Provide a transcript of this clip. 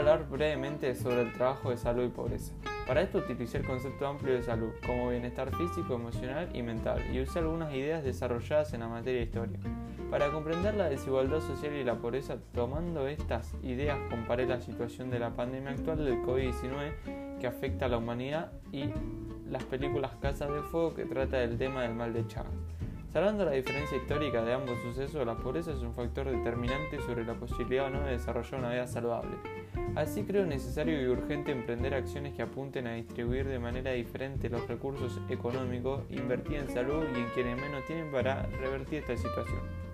brevemente sobre el trabajo de salud y pobreza. Para esto utilicé el concepto amplio de salud, como bienestar físico, emocional y mental, y usé algunas ideas desarrolladas en la materia de historia. Para comprender la desigualdad social y la pobreza, tomando estas ideas, comparé la situación de la pandemia actual del COVID-19 que afecta a la humanidad y las películas Casa de Fuego que trata del tema del mal de Chagas. Salvando la diferencia histórica de ambos sucesos, la pobreza es un factor determinante sobre la posibilidad o no de desarrollar una vida saludable. Así creo necesario y urgente emprender acciones que apunten a distribuir de manera diferente los recursos económicos, invertir en salud y en quienes menos tienen para revertir esta situación.